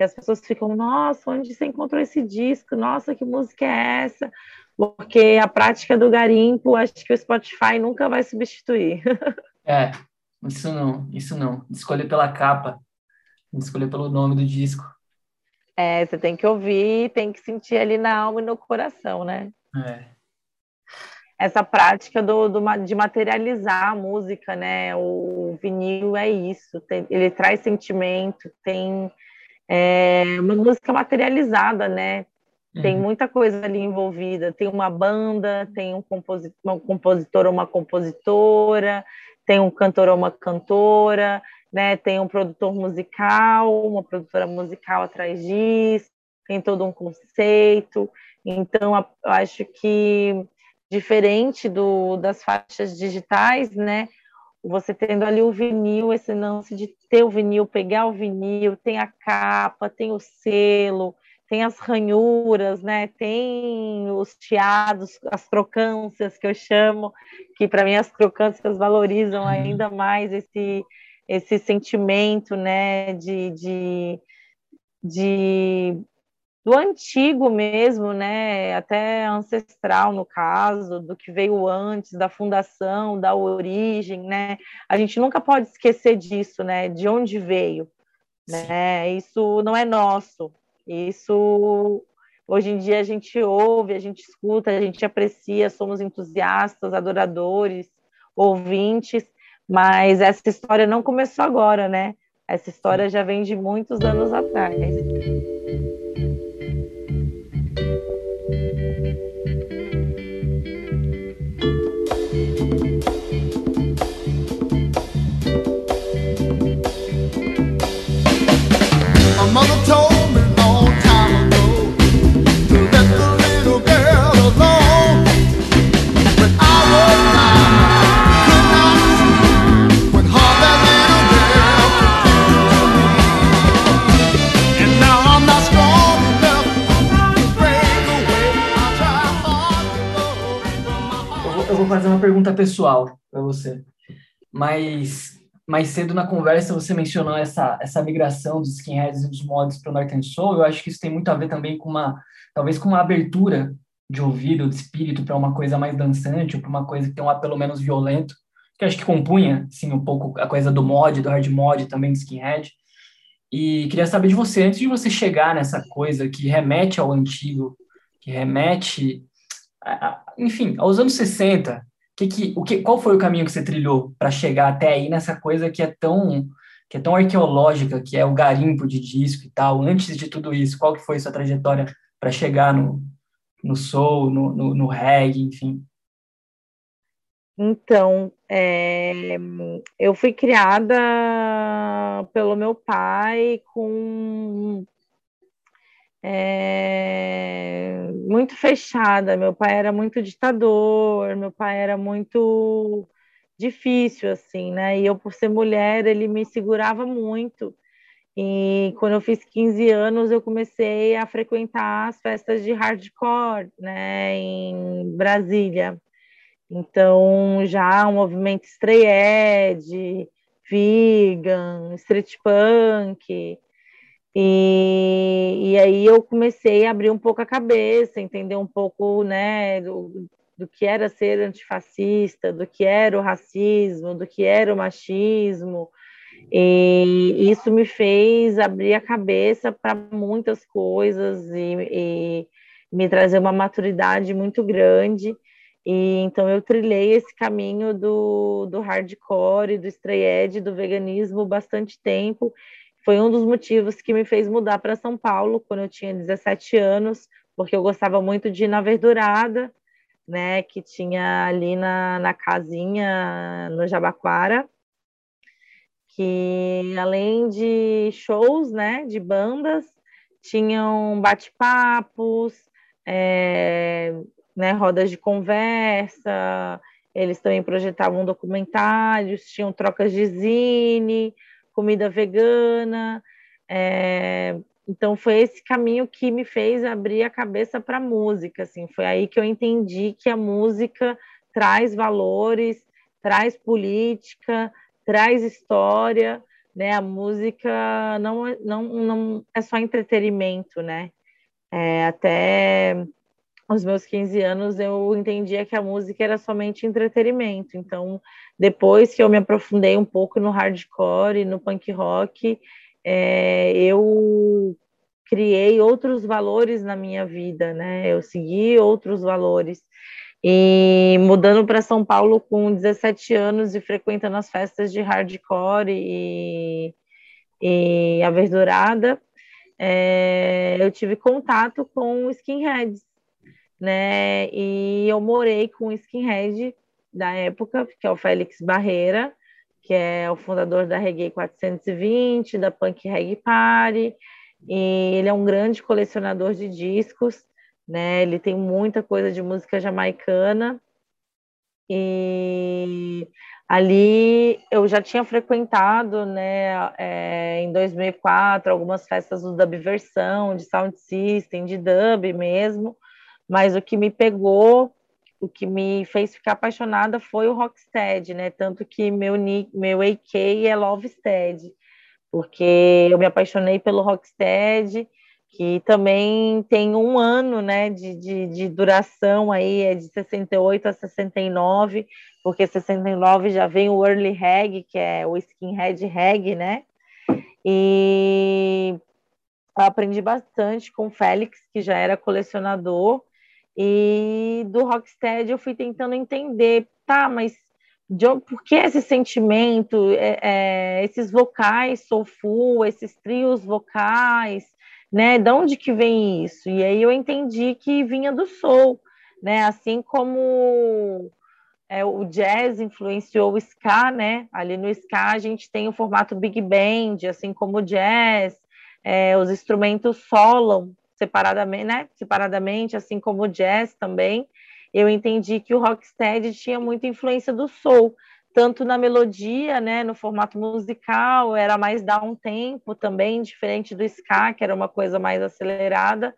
que as pessoas ficam, nossa, onde você encontrou esse disco? Nossa, que música é essa? Porque a prática do garimpo, acho que o Spotify nunca vai substituir. É, isso não, isso não. Escolher pela capa, escolher pelo nome do disco. É, você tem que ouvir, tem que sentir ali na alma e no coração, né? É. Essa prática do, do, de materializar a música, né? O vinil é isso, tem, ele traz sentimento, tem é, uma música materializada, né? Tem uhum. muita coisa ali envolvida. Tem uma banda, tem um compositor, um ou uma compositora, tem um cantor ou uma cantora, né? Tem um produtor musical, uma produtora musical atrás disso, tem todo um conceito. Então, eu acho que diferente do, das faixas digitais, né? Você tendo ali o vinil, esse lance de ter o vinil, pegar o vinil, tem a capa, tem o selo, tem as ranhuras, né? Tem os chiados, as crocâncias que eu chamo, que para mim as crocâncias valorizam uhum. ainda mais esse esse sentimento, né, de, de, de do antigo mesmo, né, até ancestral no caso, do que veio antes da fundação, da origem, né? A gente nunca pode esquecer disso, né, de onde veio, né? Isso não é nosso. Isso hoje em dia a gente ouve, a gente escuta, a gente aprecia, somos entusiastas, adoradores, ouvintes, mas essa história não começou agora, né? Essa história já vem de muitos anos atrás. Mas mais cedo na conversa você mencionou essa, essa migração dos skinheads e dos mods para o Northern Soul. Eu acho que isso tem muito a ver também com uma, talvez com uma abertura de ouvido, de espírito para uma coisa mais dançante, ou para uma coisa que tem um apelo menos violento, que acho que compunha, sim, um pouco a coisa do mod, do hard mod, também do skinhead. E queria saber de você, antes de você chegar nessa coisa que remete ao antigo, que remete, a, a, enfim, aos anos 60, que que, o que, qual foi o caminho que você trilhou para chegar até aí nessa coisa que é tão que é tão arqueológica, que é o garimpo de disco e tal. Antes de tudo isso, qual que foi sua trajetória para chegar no, no soul, no, no, no reggae, enfim? Então, é, eu fui criada pelo meu pai com é, muito fechada. Meu pai era muito ditador, meu pai era muito difícil, assim, né? E eu, por ser mulher, ele me segurava muito. E quando eu fiz 15 anos, eu comecei a frequentar as festas de hardcore, né, em Brasília. Então, já o movimento stray edge, vegan, street punk, e, e aí eu comecei a abrir um pouco a cabeça, entender um pouco né, do, do que era ser antifascista, do que era o racismo, do que era o machismo. E isso me fez abrir a cabeça para muitas coisas e, e, me trazer uma maturidade muito grande. E então eu trilhei esse caminho do, do hardcore, do stray edge, do veganismo bastante tempo foi um dos motivos que me fez mudar para São Paulo quando eu tinha 17 anos, porque eu gostava muito de ir na Verdurada, né, que tinha ali na, na casinha no Jabaquara, que além de shows, né, de bandas, tinham bate-papos, é, né, rodas de conversa, eles também projetavam documentários, tinham trocas de zine, comida vegana. É, então foi esse caminho que me fez abrir a cabeça para a música. Assim, foi aí que eu entendi que a música traz valores, traz política, traz história. Né? A música não, não, não é só entretenimento, né? É, até aos meus 15 anos, eu entendia que a música era somente entretenimento. Então, depois que eu me aprofundei um pouco no hardcore e no punk rock, é, eu criei outros valores na minha vida, né? Eu segui outros valores. E mudando para São Paulo com 17 anos e frequentando as festas de hardcore e, e a verdurada, é, eu tive contato com skinheads né? E eu morei com o skinhead da época, que é o Félix Barreira, que é o fundador da Reggae 420, da Punk Reggae Party, e ele é um grande colecionador de discos, né? Ele tem muita coisa de música jamaicana. E ali eu já tinha frequentado, né, é, em 2004, algumas festas do dub versão, de sound system, de dub mesmo, mas o que me pegou, o que me fez ficar apaixonada foi o Rocksteady, né? Tanto que meu meu AK é Lovestead, porque eu me apaixonei pelo Rocksteady, que também tem um ano, né, de, de, de duração aí, é de 68 a 69, porque 69 já vem o Early Reg, que é o Skinhead Reg, né? E eu aprendi bastante com o Félix, que já era colecionador, e do Rocksteady eu fui tentando entender, tá, mas por que esse sentimento, é, é, esses vocais soulful, esses trios vocais, né? De onde que vem isso? E aí eu entendi que vinha do soul, né? Assim como é, o jazz influenciou o ska, né? Ali no ska a gente tem o formato big band, assim como o jazz, é, os instrumentos solam, separadamente, né? Separadamente, assim como o jazz também, eu entendi que o rocksteady tinha muita influência do soul, tanto na melodia, né, no formato musical, era mais dar um tempo também, diferente do ska, que era uma coisa mais acelerada.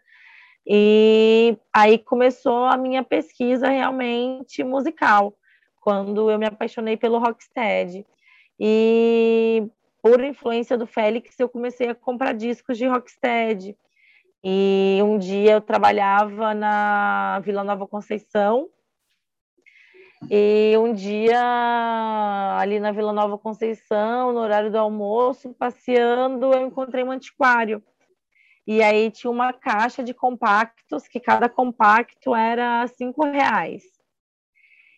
E aí começou a minha pesquisa realmente musical. quando eu me apaixonei pelo Rocksteady. E por influência do Félix, eu comecei a comprar discos de Rocksteady. E um dia eu trabalhava na Vila Nova Conceição. E um dia, ali na Vila Nova Conceição, no horário do almoço, passeando, eu encontrei um antiquário. E aí tinha uma caixa de compactos, que cada compacto era cinco reais.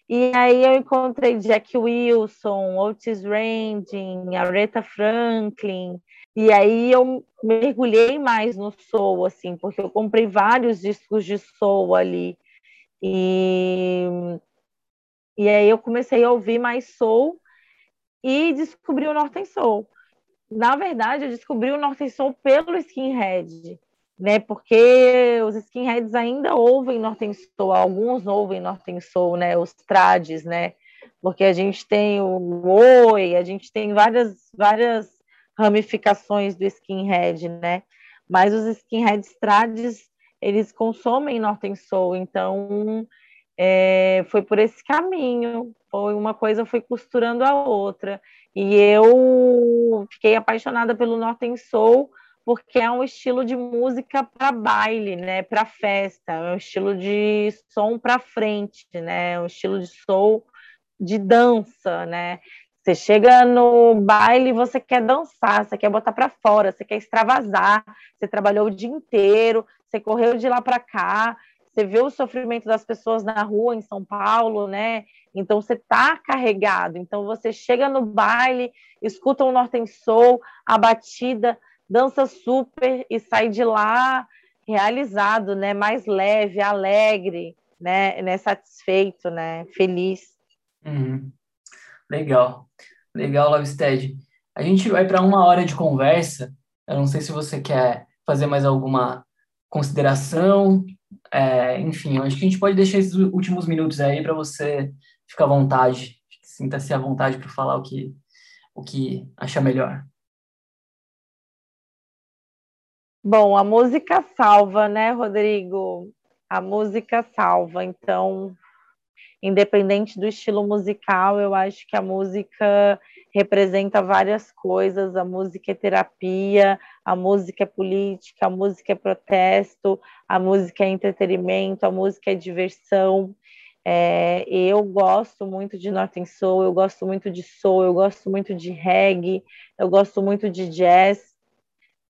E aí eu encontrei Jack Wilson, Otis Redding, Aretha Franklin, e aí eu mergulhei mais no soul, assim, porque eu comprei vários discos de soul ali. E, e aí eu comecei a ouvir mais soul e descobri o Northern Soul. Na verdade, eu descobri o Northern Soul pelo Skinhead né? Porque os skinheads ainda ouvem Northern Soul, alguns ouvem Northern Soul, né? Os trades, né? Porque a gente tem o oi, a gente tem várias várias ramificações do skinhead, né? Mas os skinheads trades, eles consomem Northern Soul, então é, foi por esse caminho, foi uma coisa foi costurando a outra. E eu fiquei apaixonada pelo Northern Soul, porque é um estilo de música para baile, né, para festa, é um estilo de som para frente, né, é um estilo de soul de dança, né? Você chega no baile, você quer dançar, você quer botar para fora, você quer extravasar, você trabalhou o dia inteiro, você correu de lá para cá, você vê o sofrimento das pessoas na rua em São Paulo, né? Então você tá carregado. Então você chega no baile, escuta o Norten Soul, a batida dança super e sai de lá realizado, né? Mais leve, alegre, né? né? Satisfeito, né? Feliz. Uhum. Legal, legal, Lovestead. A gente vai para uma hora de conversa. Eu não sei se você quer fazer mais alguma consideração. É, enfim, acho que a gente pode deixar esses últimos minutos aí para você ficar à vontade, sinta-se à vontade para falar o que, o que achar melhor. Bom, a música salva, né, Rodrigo? A música salva. Então, independente do estilo musical, eu acho que a música representa várias coisas. A música é terapia, a música é política, a música é protesto, a música é entretenimento, a música é diversão. É, eu gosto muito de Northern Soul, eu gosto muito de soul, eu gosto muito de reggae, eu gosto muito de jazz.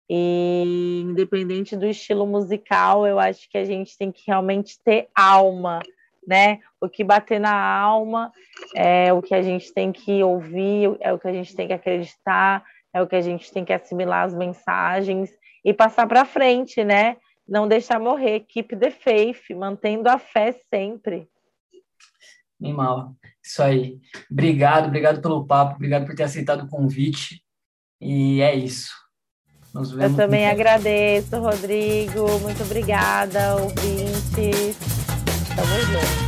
E independente do estilo musical, eu acho que a gente tem que realmente ter alma, né? O que bater na alma é o que a gente tem que ouvir, é o que a gente tem que acreditar, é o que a gente tem que assimilar as mensagens e passar para frente, né? Não deixar morrer, keep the faith, mantendo a fé sempre. Animal, isso aí. Obrigado, obrigado pelo papo, obrigado por ter aceitado o convite. E é isso. Nos vemos. Eu também agradeço, Rodrigo. Muito obrigada, ouvintes. the window.